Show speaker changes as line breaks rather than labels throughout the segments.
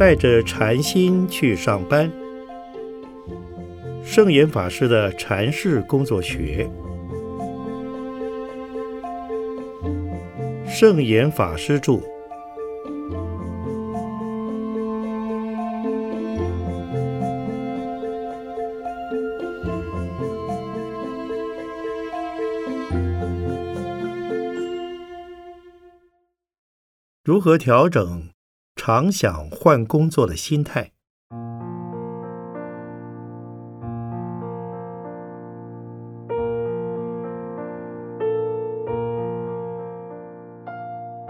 带着禅心去上班。圣严法师的禅室工作学，圣严法师著。如何调整常想换工作的心态？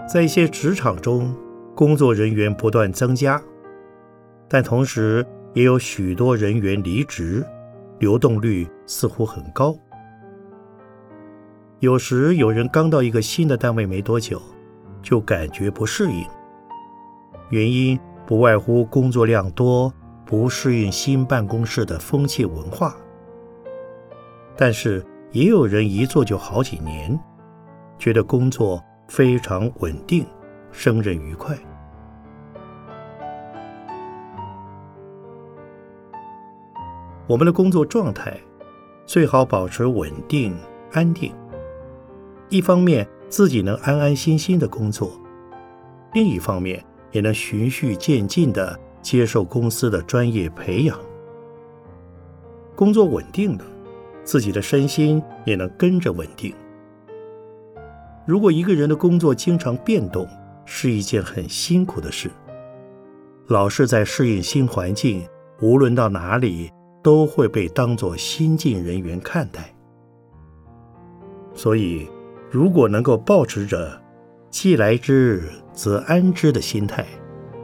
在一些职场中，工作人员不断增加，但同时也有许多人员离职，流动率似乎很高。有时有人刚到一个新的单位没多久。就感觉不适应，原因不外乎工作量多，不适应新办公室的风气文化。但是也有人一做就好几年，觉得工作非常稳定，胜任愉快。我们的工作状态最好保持稳定、安定，一方面。自己能安安心心的工作，另一方面也能循序渐进的接受公司的专业培养。工作稳定了，自己的身心也能跟着稳定。如果一个人的工作经常变动，是一件很辛苦的事。老是在适应新环境，无论到哪里都会被当作新进人员看待。所以。如果能够保持着“既来之，则安之”的心态，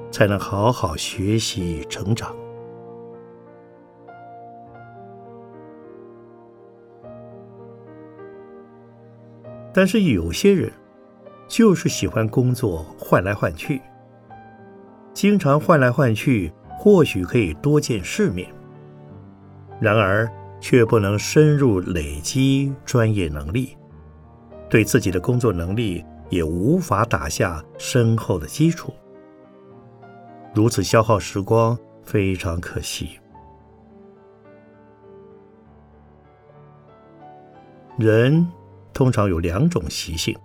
才能好好学习成长。但是有些人就是喜欢工作换来换去，经常换来换去，或许可以多见世面，然而却不能深入累积专业能力。对自己的工作能力也无法打下深厚的基础，如此消耗时光，非常可惜。人通常有两种习性，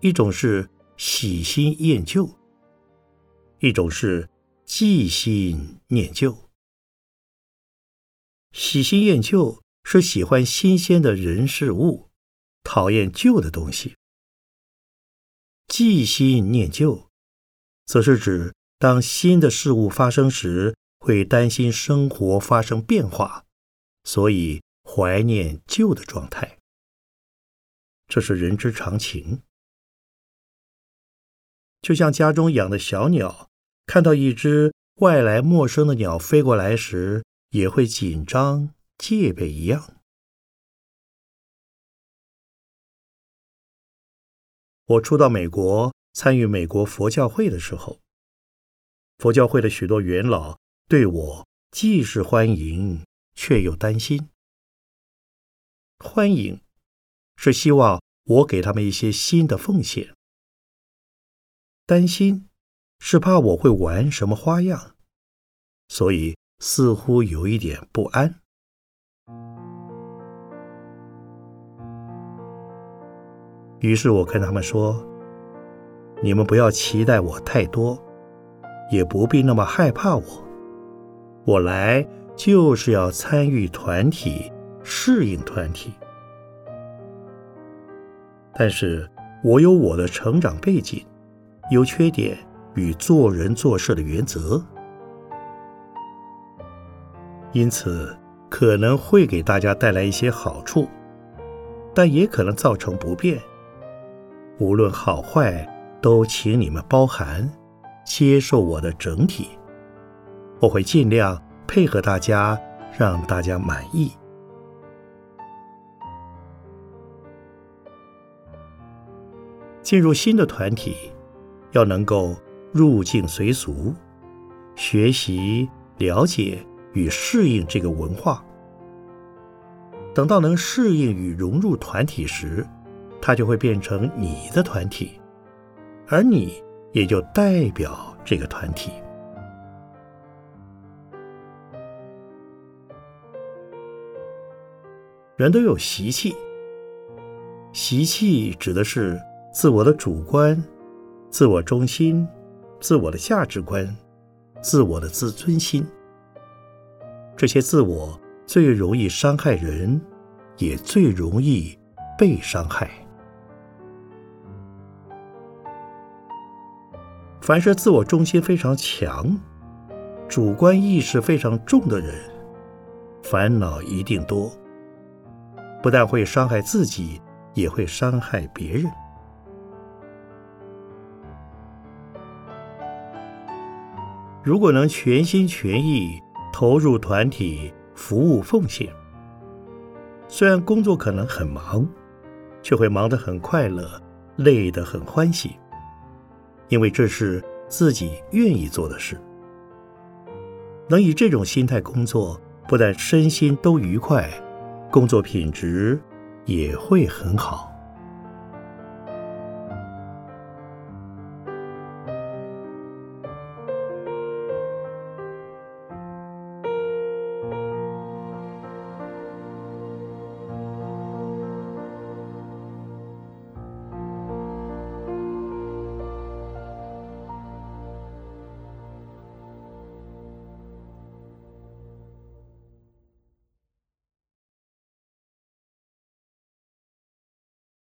一种是喜新厌旧，一种是忌新念旧。喜新厌旧是喜欢新鲜的人事物。讨厌旧的东西，忌新念旧，则是指当新的事物发生时，会担心生活发生变化，所以怀念旧的状态。这是人之常情。就像家中养的小鸟，看到一只外来陌生的鸟飞过来时，也会紧张戒备一样。我初到美国参与美国佛教会的时候，佛教会的许多元老对我既是欢迎，却又担心。欢迎是希望我给他们一些新的奉献，担心是怕我会玩什么花样，所以似乎有一点不安。于是我跟他们说：“你们不要期待我太多，也不必那么害怕我。我来就是要参与团体，适应团体。但是我有我的成长背景、优缺点与做人做事的原则，因此可能会给大家带来一些好处，但也可能造成不便。”无论好坏，都请你们包涵，接受我的整体。我会尽量配合大家，让大家满意。进入新的团体，要能够入境随俗，学习、了解与适应这个文化。等到能适应与融入团体时，他就会变成你的团体而你也就代表这个团体。人都有习气习气指的是自我的主观自我中心自我的价值观自我的自尊心。这些自我最容易伤害人也最容易被伤害。凡是自我中心非常强、主观意识非常重的人，烦恼一定多。不但会伤害自己，也会伤害别人。如果能全心全意投入团体服务奉献，虽然工作可能很忙，却会忙得很快乐，累得很欢喜，因为这是自己愿意做的事。能以这种心态工作，不但身心都愉快。工作品质也会很好。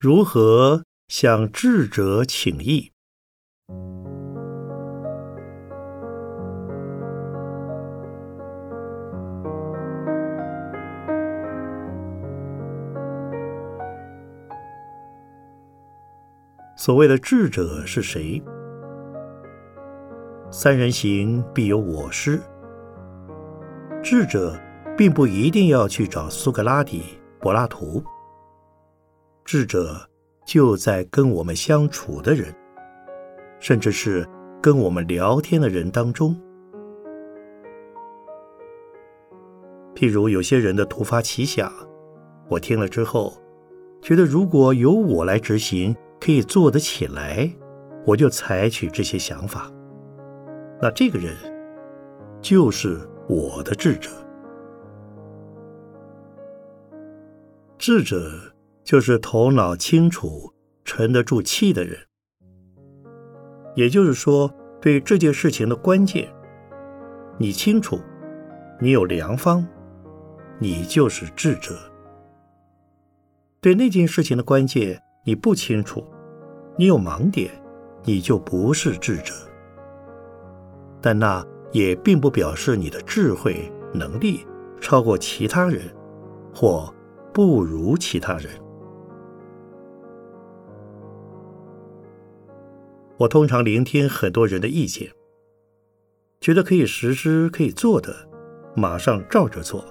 如何向智者请益？所谓的智者是谁？三人行，必有我师。智者并不一定要去找苏格拉底、柏拉图。智者就在跟我们相处的人，甚至是跟我们聊天的人当中。譬如有些人的突发奇想，我听了之后，觉得如果由我来执行，可以做得起来，我就采取这些想法。那这个人就是我的智者，智者。就是头脑清楚、沉得住气的人。也就是说，对这件事情的关键，你清楚，你有良方，你就是智者；对那件事情的关键，你不清楚，你有盲点，你就不是智者。但那也并不表示你的智慧能力超过其他人，或不如其他人。我通常聆听很多人的意见，觉得可以实施、可以做的，马上照着做。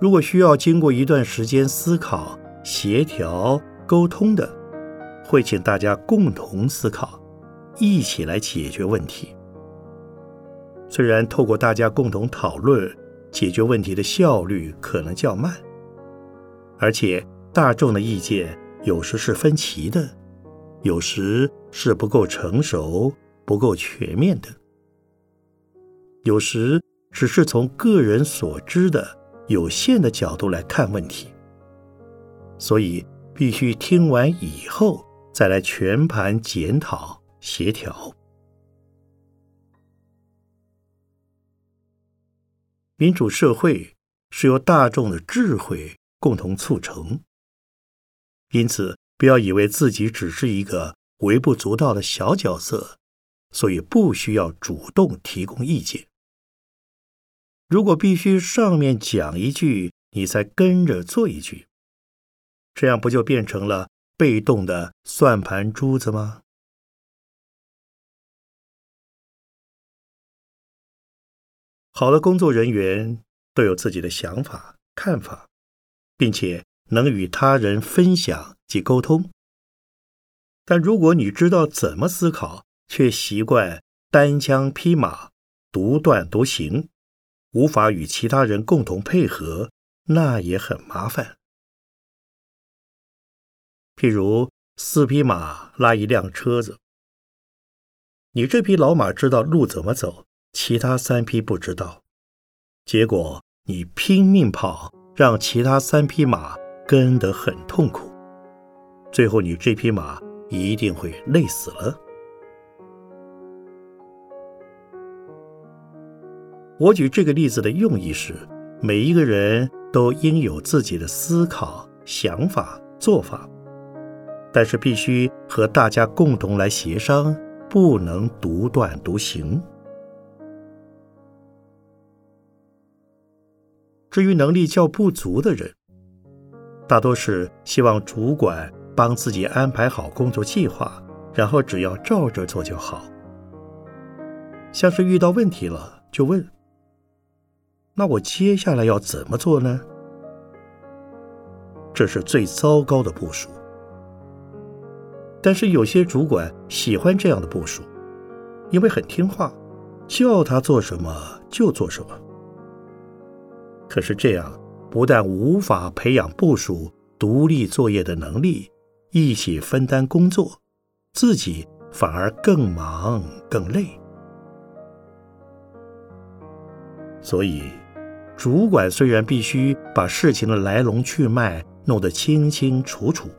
如果需要经过一段时间思考、协调、沟通的，会请大家共同思考，一起来解决问题。虽然透过大家共同讨论，解决问题的效率可能较慢，而且大众的意见有时是分歧的。有时是不够成熟、不够全面的；有时只是从个人所知的有限的角度来看问题，所以必须听完以后再来全盘检讨、协调。民主社会是由大众的智慧共同促成，因此。不要以为自己只是一个微不足道的小角色，所以不需要主动提供意见。如果必须上面讲一句，你才跟着做一句，这样不就变成了被动的算盘珠子吗？好的工作人员都有自己的想法、看法，并且。能与他人分享及沟通，但如果你知道怎么思考，却习惯单枪匹马、独断独行，无法与其他人共同配合，那也很麻烦。譬如四匹马拉一辆车子，你这匹老马知道路怎么走，其他三匹不知道，结果你拼命跑。让其他三匹马跟得很痛苦，最后你这匹马一定会累死了。我举这个例子的用意是，每一个人都应有自己的思考、想法、做法，但是必须和大家共同来协商，不能独断独行。至于能力较不足的人，大多是希望主管帮自己安排好工作计划，然后只要照着做就好。像是遇到问题了，就问：“那我接下来要怎么做呢？”这是最糟糕的部署。但是有些主管喜欢这样的部署，因为很听话，叫他做什么就做什么。可是这样不但无法培养部署独立作业的能力，一起分担工作，自己反而更忙更累。所以，主管虽然必须把事情的来龙去脉弄得清清楚楚，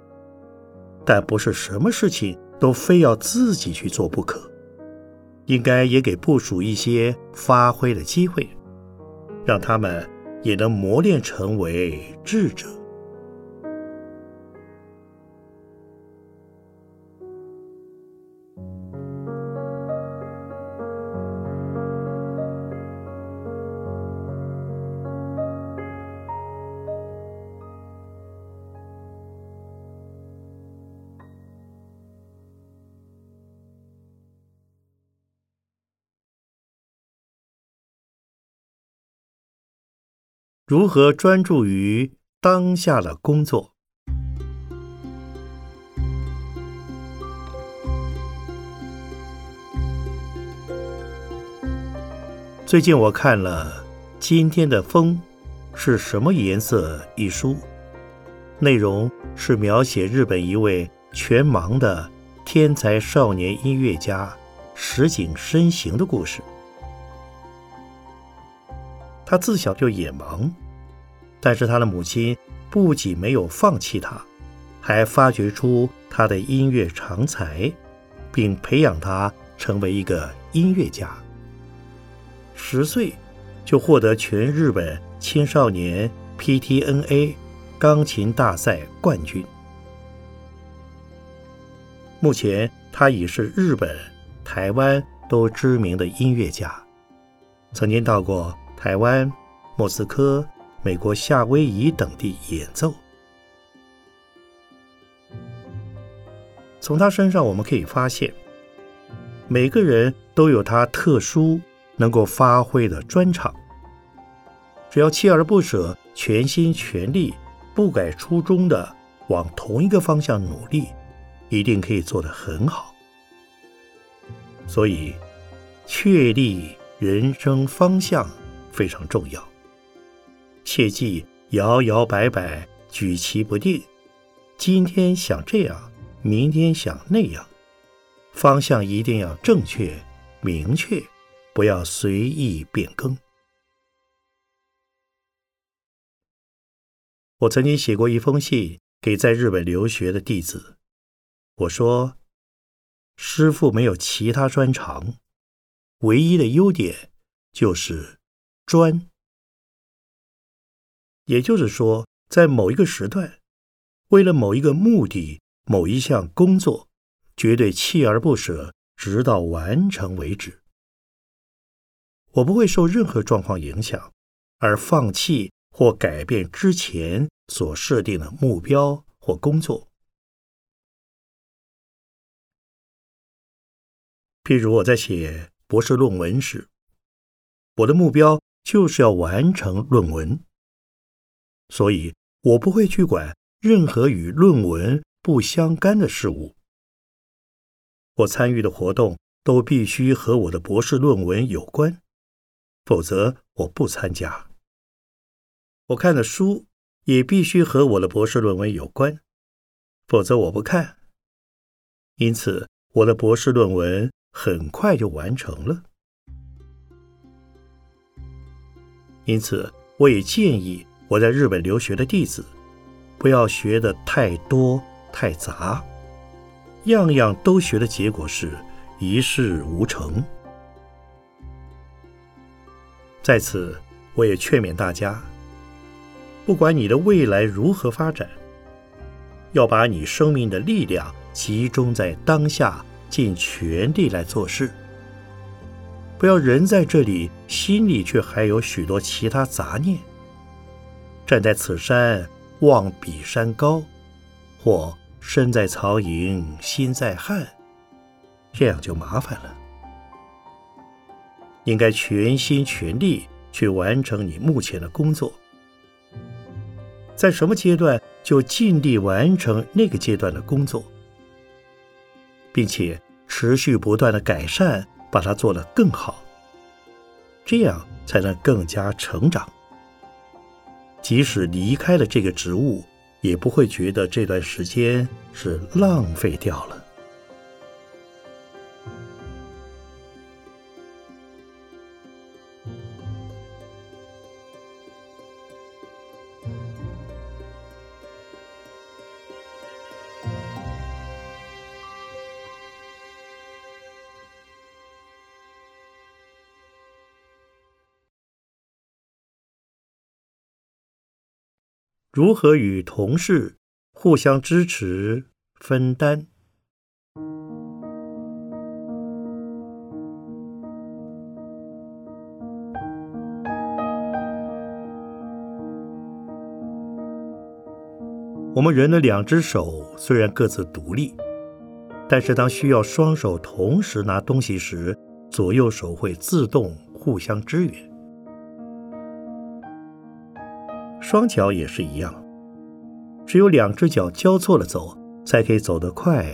但不是什么事情都非要自己去做不可，应该也给部署一些发挥的机会，让他们。也能磨练成为智者。如何专注于当下的工作？最近我看了《今天的风是什么颜色》一书，内容是描写日本一位全盲的天才少年音乐家石井深行的故事。他自小就眼盲，但是他的母亲不仅没有放弃他，还发掘出他的音乐长才，并培养他成为一个音乐家。十岁就获得全日本青少年 PTNA 钢琴大赛冠军。目前他已是日本、台湾都知名的音乐家，曾经到过。台湾、莫斯科、美国夏威夷等地演奏。从他身上我们可以发现，每个人都有他特殊能够发挥的专长。只要锲而不舍、全心全力、不改初衷的往同一个方向努力，一定可以做得很好。所以，确立人生方向。非常重要，切记摇摇摆摆、举棋不定。今天想这样，明天想那样，方向一定要正确、明确，不要随意变更。我曾经写过一封信给在日本留学的弟子，我说：“师傅没有其他专长，唯一的优点就是。”专，也就是说，在某一个时段，为了某一个目的、某一项工作，绝对锲而不舍，直到完成为止。我不会受任何状况影响，而放弃或改变之前所设定的目标或工作。譬如我在写博士论文时，我的目标。就是要完成论文，所以我不会去管任何与论文不相干的事物。我参与的活动都必须和我的博士论文有关，否则我不参加。我看的书也必须和我的博士论文有关，否则我不看。因此，我的博士论文很快就完成了。因此，我也建议我在日本留学的弟子，不要学的太多太杂，样样都学的结果是一事无成。在此，我也劝勉大家，不管你的未来如何发展，要把你生命的力量集中在当下，尽全力来做事。不要人在这里，心里却还有许多其他杂念。站在此山望彼山高，或身在曹营心在汉，这样就麻烦了。应该全心全力去完成你目前的工作，在什么阶段就尽力完成那个阶段的工作，并且持续不断的改善。把它做得更好，这样才能更加成长。即使离开了这个职务，也不会觉得这段时间是浪费掉了。如何与同事互相支持、分担？我们人的两只手虽然各自独立，但是当需要双手同时拿东西时，左右手会自动互相支援。双脚也是一样，只有两只脚交错了走，才可以走得快，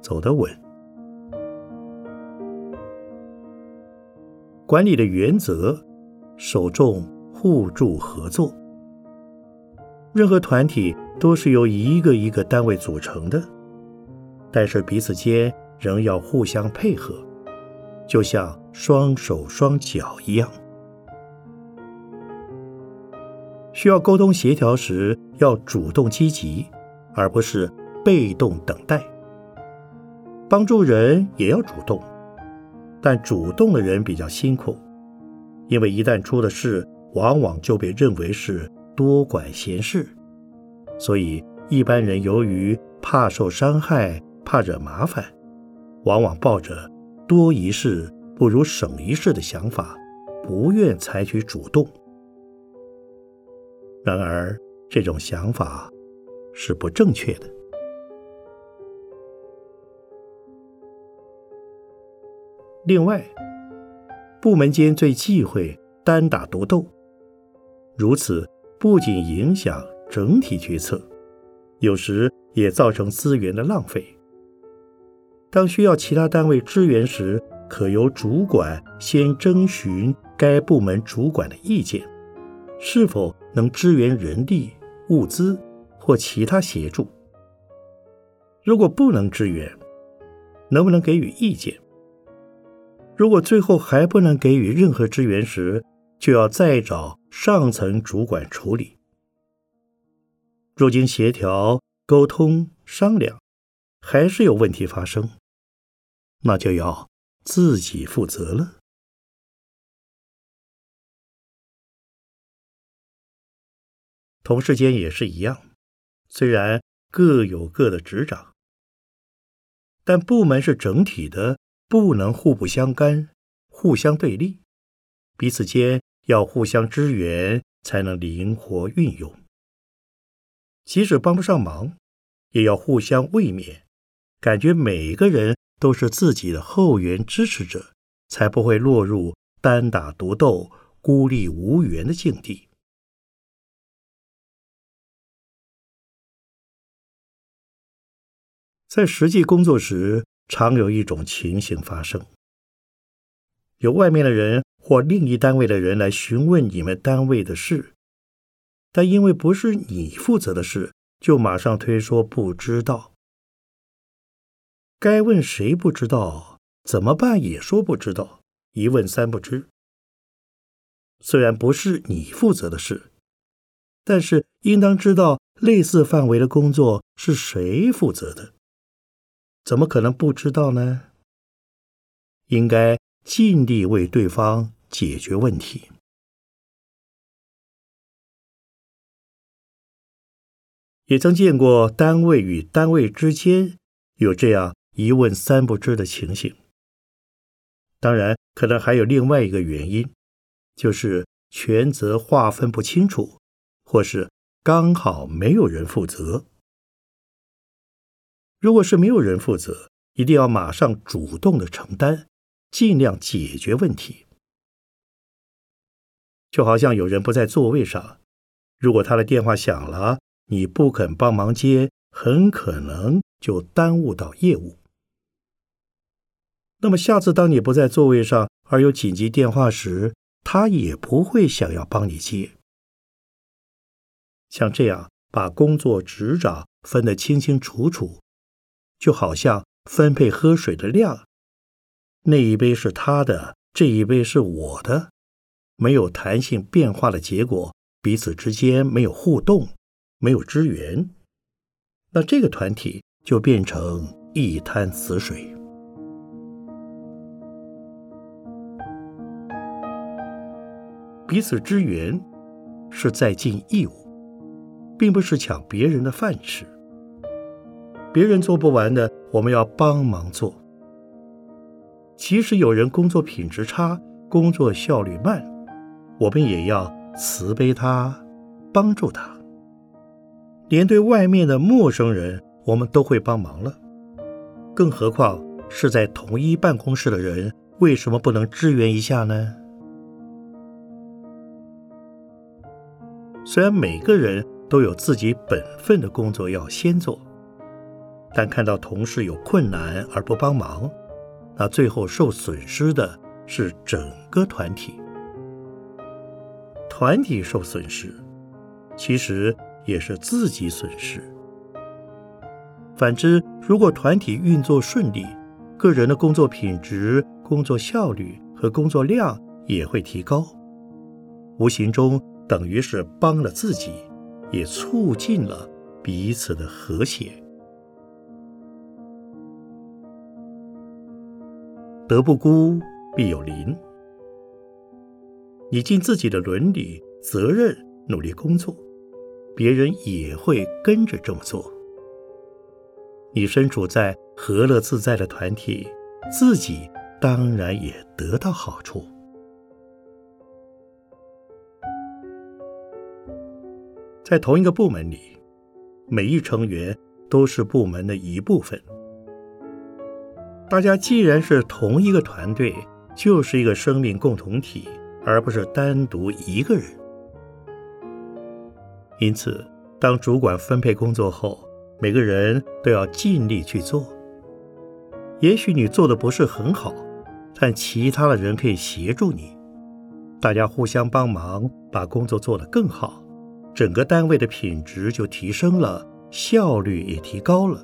走得稳。管理的原则，首重互助合作。任何团体都是由一个一个单位组成的，但是彼此间仍要互相配合，就像双手双脚一样。需要沟通协调时，要主动积极，而不是被动等待。帮助人也要主动，但主动的人比较辛苦，因为一旦出了事，往往就被认为是多管闲事。所以，一般人由于怕受伤害、怕惹麻烦，往往抱着多一事不如省一事的想法，不愿采取主动。然而，这种想法是不正确的。另外，部门间最忌讳单打独斗，如此不仅影响整体决策，有时也造成资源的浪费。当需要其他单位支援时，可由主管先征询该部门主管的意见。是否能支援人力、物资或其他协助？如果不能支援，能不能给予意见？如果最后还不能给予任何支援时，就要再找上层主管处理。若经协调、沟通、商量，还是有问题发生，那就要自己负责了。同事间也是一样，虽然各有各的职掌，但部门是整体的，不能互不相干、互相对立，彼此间要互相支援，才能灵活运用。即使帮不上忙，也要互相慰勉，感觉每个人都是自己的后援支持者，才不会落入单打独斗、孤立无援的境地。在实际工作时，常有一种情形发生：有外面的人或另一单位的人来询问你们单位的事，但因为不是你负责的事，就马上推说不知道。该问谁不知道，怎么办也说不知道，一问三不知。虽然不是你负责的事，但是应当知道类似范围的工作是谁负责的。怎么可能不知道呢？应该尽力为对方解决问题。也曾见过单位与单位之间有这样一问三不知的情形。当然，可能还有另外一个原因，就是权责划分不清楚，或是刚好没有人负责。如果是没有人负责，一定要马上主动的承担，尽量解决问题。就好像有人不在座位上，如果他的电话响了。你不肯帮忙接，很可能就耽误到业务。那么下次当你不在座位上，而有紧急电话时，他也不会想要帮你接。像这样把工作职掌分得清清楚楚，就好像分配喝水的量，那一杯是他的，这一杯是我的，没有弹性变化的结果，彼此之间没有互动。没有支援，那这个团体就变成一滩死水。彼此支援是在尽义务，并不是抢别人的饭吃。别人做不完的，我们要帮忙做。即使有人工作品质差、工作效率慢，我们也要慈悲他，帮助他。连对外面的陌生人，我们都会帮忙了，更何况是在同一办公室的人，为什么不能支援一下呢？虽然每个人都有自己本分的工作要先做，但看到同事有困难而不帮忙，那最后受损失的是整个团体。团体受损失，其实。也是自己损失。反之，如果团体运作顺利，个人的工作品质、工作效率和工作量也会提高，无形中等于是帮了自己，也促进了彼此的和谐。德不孤，必有邻。你尽自己的伦理责任，努力工作。别人也会跟着这么做。你身处在和乐自在的团体，自己当然也得到好处。在同一个部门里，每一成员都是部门的一部分。大家既然是同一个团队，就是一个生命共同体，而不是单独一个人。因此，当主管分配工作后，每个人都要尽力去做。也许你做的不是很好，但其他的人可以协助你，大家互相帮忙，把工作做得更好，整个单位的品质就提升了，效率也提高了。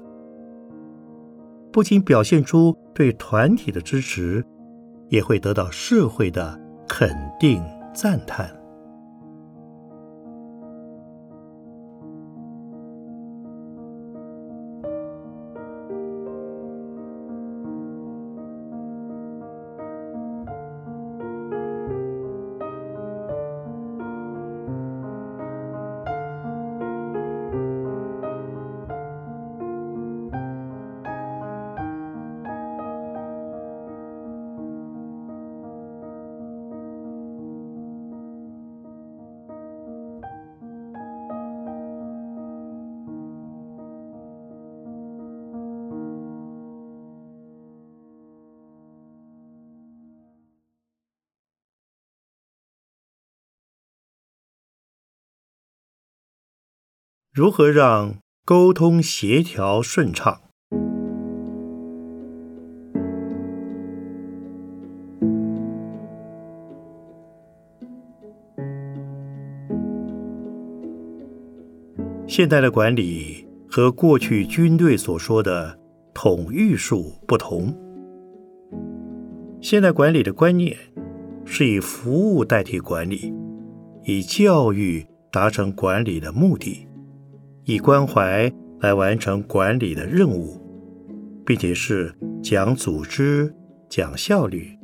不仅表现出对团体的支持，也会得到社会的肯定赞叹。如何让沟通协调顺畅？现代的管理和过去军队所说的统御术不同。现代管理的观念是以服务代替管理，以教育。达成管理的目的，以关怀来完成管理的任务，并且是讲组织、讲效率、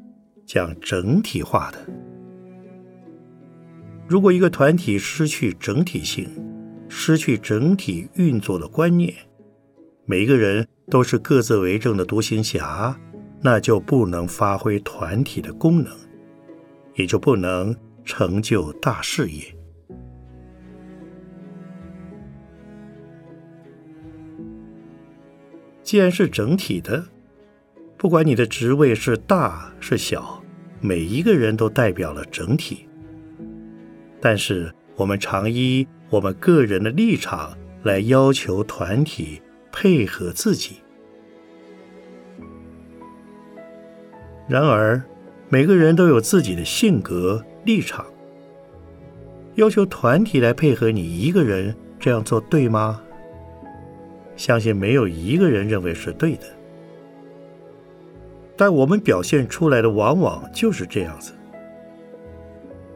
讲整体化的。如果一个团体失去整体性，失去整体运作的观念，每一个人都是各自为政的独行侠，那就不能发挥团体的功能，也就不能成就大事业。既然是整体的，不管你的职位是大是小，每一个人都代表了整体。但是，我们常依我们个人的立场来要求团体配合自己。然而，每个人都有自己的性格立场，要求团体来配合你一个人这样做对吗？相信没有一个人认为是对的。但我们表现出来的往往就是这样子。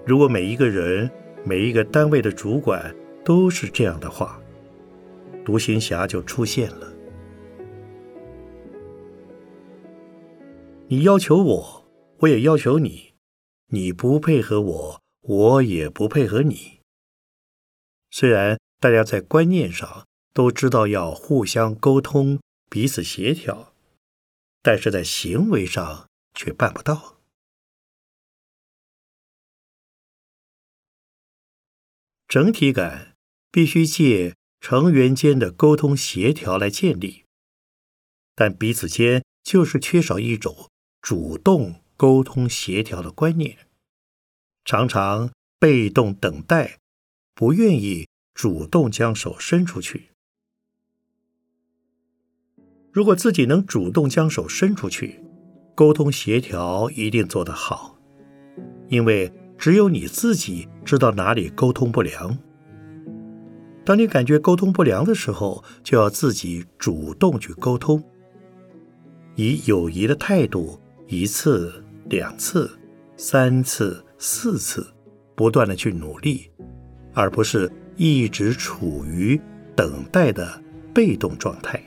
如果每一个人、每一个单位的主管都是这样的话，独行侠就出现了。你要求我，我也要求你；你不配合我，我也不配合你。虽然大家在观念上都知道要互相沟通、彼此协调，但是在行为上却办不到。整体感必须借成员间的沟通协调来建立，但彼此间就是缺少一种主动沟通协调的观念，常常被动等待，不愿意主动将手伸出去。如果自己能主动将手伸出去，沟通协调一定做得好，因为。只有你自己知道哪里沟通不良。当你感觉沟通不良的时候，就要自己主动去沟通，以友谊的态度，一次、两次、三次、四次，不断的去努力，而不是一直处于等待的被动状态。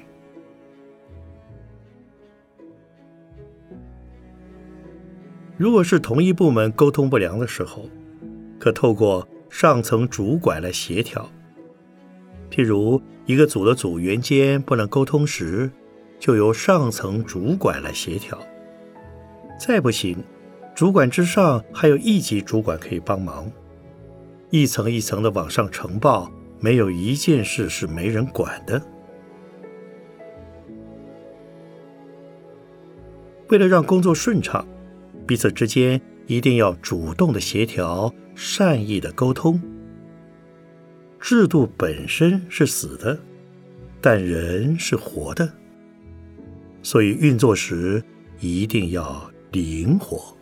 如果是同一部门沟通不良的时候，可透过上层主管来协调。譬如一个组的组员间不能沟通时，就由上层主管来协调。再不行，主管之上还有一级主管可以帮忙，一层一层的往上呈报，没有一件事是没人管的。为了让工作顺畅。彼此之间一定要主动的协调，善意的沟通。制度本身是死的，但人是活的，所以运作时一定要灵活。